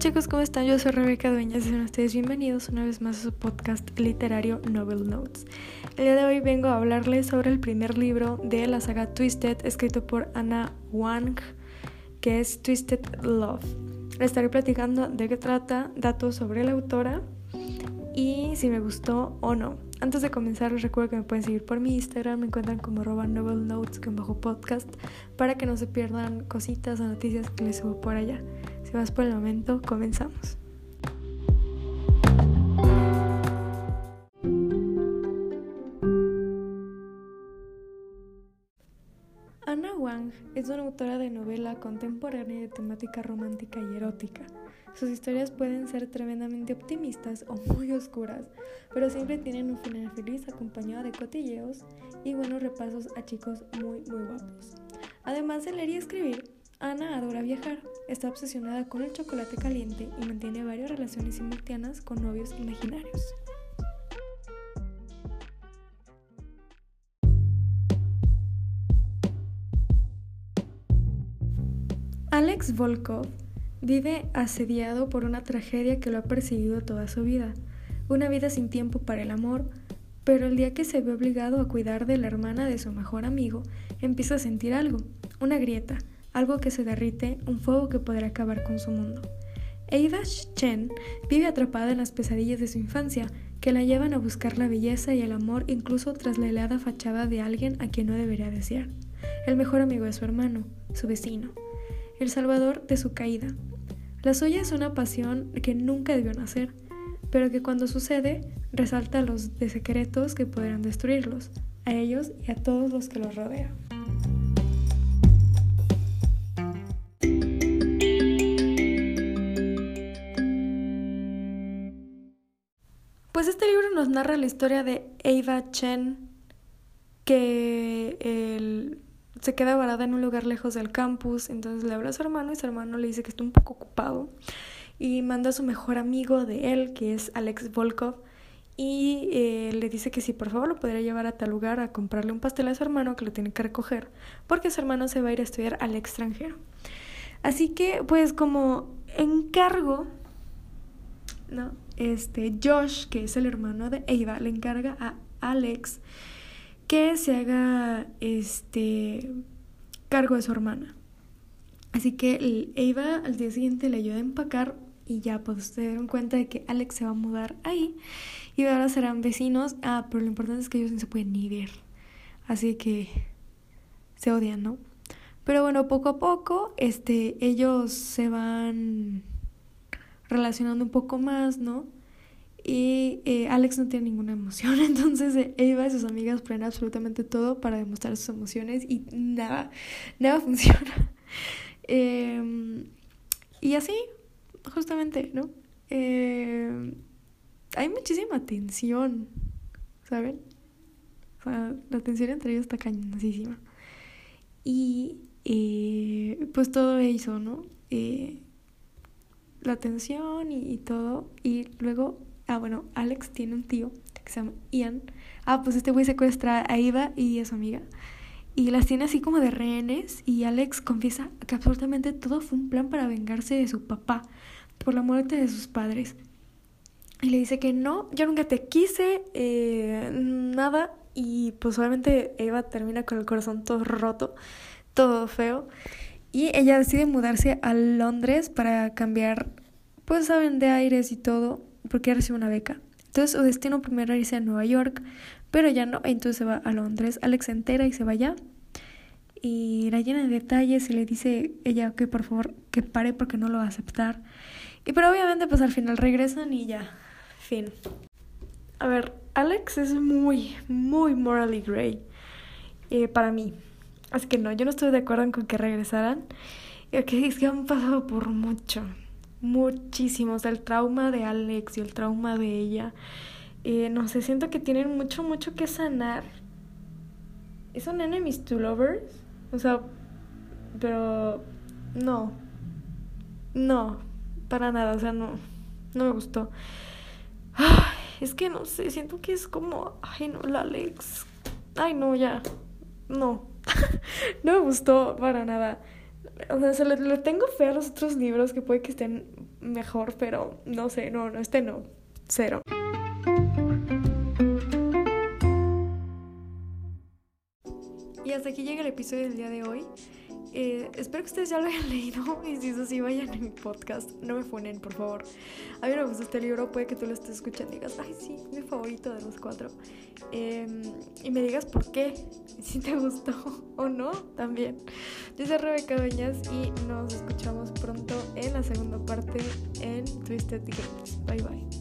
chicos, ¿cómo están? Yo soy Rebeca Dueñas y sean ustedes bienvenidos una vez más a su podcast literario Novel Notes. El día de hoy vengo a hablarles sobre el primer libro de la saga Twisted, escrito por Anna Wang, que es Twisted Love. Les estaré platicando de qué trata, datos sobre la autora y si me gustó o no. Antes de comenzar les recuerdo que me pueden seguir por mi Instagram, me encuentran como arroba novel notes bajo podcast para que no se pierdan cositas o noticias que les subo por allá. Sin más por el momento, comenzamos. Anna Wang es una autora de novela contemporánea de temática romántica y erótica. Sus historias pueden ser tremendamente optimistas o muy oscuras, pero siempre tienen un final feliz acompañado de cotilleos y buenos repasos a chicos muy muy guapos. Además de leer y escribir, Ana adora viajar, está obsesionada con el chocolate caliente y mantiene varias relaciones simultáneas con novios imaginarios. Alex Volkov vive asediado por una tragedia que lo ha perseguido toda su vida, una vida sin tiempo para el amor, pero el día que se ve obligado a cuidar de la hermana de su mejor amigo, empieza a sentir algo, una grieta, algo que se derrite, un fuego que podrá acabar con su mundo. Ava Chen vive atrapada en las pesadillas de su infancia, que la llevan a buscar la belleza y el amor incluso tras la helada fachada de alguien a quien no debería desear. El mejor amigo de su hermano, su vecino, el salvador de su caída. La suya es una pasión que nunca debió nacer, pero que cuando sucede resalta los secretos que podrán destruirlos, a ellos y a todos los que los rodean. Pues este libro nos narra la historia de Ava Chen, que se queda varada en un lugar lejos del campus, entonces le habla a su hermano y su hermano le dice que está un poco ocupado y manda a su mejor amigo de él, que es Alex Volkov, y eh, le dice que si por favor lo podría llevar a tal lugar a comprarle un pastel a su hermano que lo tiene que recoger, porque su hermano se va a ir a estudiar al extranjero. Así que, pues como encargo, ¿no? Este Josh, que es el hermano de Ava, le encarga a Alex que se haga este cargo de su hermana. Así que Ava al día siguiente le ayuda a empacar y ya pues se dieron cuenta de que Alex se va a mudar ahí y ahora serán vecinos. Ah, pero lo importante es que ellos no se pueden ni ver. Así que se odian, ¿no? Pero bueno, poco a poco, este, ellos se van relacionando un poco más, ¿no? Y eh, Alex no tiene ninguna emoción, entonces eh, Eva y sus amigas ponen absolutamente todo para demostrar sus emociones y nada, nada funciona. Em, y así, justamente, ¿no? Em, hay muchísima tensión, ¿saben? O sea, la tensión entre ellos está cañosísima. Y eh, pues todo eso, ¿no? La atención y, todo. Y luego, ah, bueno, Alex tiene un tío que se llama Ian. Ah, pues este güey secuestra a Eva y a su amiga. Y las tiene así como de rehenes. Y Alex confiesa que absolutamente todo fue un plan para vengarse de su papá por la muerte de sus padres. Y le dice que no, yo nunca te quise, eh, nada. Y pues obviamente Eva termina con el corazón todo roto, todo feo. Y ella decide mudarse a Londres para cambiar, pues saben, de aires y todo, porque recibe una beca. Entonces su destino primero irse a Nueva York, pero ya no, entonces se va a Londres. Alex se entera y se va allá. Y la llena de detalles y le dice ella que por favor que pare porque no lo va a aceptar. Y pero obviamente pues al final regresan y ya, fin. A ver, Alex es muy, muy morally gray eh, para mí. Así que no, yo no estoy de acuerdo con que regresaran. Que es que han pasado por mucho, muchísimo. O sea, el trauma de Alex y el trauma de ella. Eh, no sé, siento que tienen mucho, mucho que sanar. ¿Son enemies to lovers? O sea, pero no. No, para nada, o sea, no, no me gustó. Es que no sé, siento que es como, ay no, la Alex. Ay no, ya. No, no me gustó para nada. O sea, le, le, tengo fe a los otros libros que puede que estén mejor, pero no sé, no, no, este no, cero. Y hasta aquí llega el episodio del día de hoy. Eh, espero que ustedes ya lo hayan leído y si eso sí, vayan a mi podcast. No me funen, por favor. A mí me gusta este libro, puede que tú lo estés escuchando y digas, ay, sí, mi favorito de los cuatro. Em, y me digas por qué, si te gustó o no, también. Yo soy Rebeca Dueñas y nos escuchamos pronto en la segunda parte en Twisted Games. Bye bye.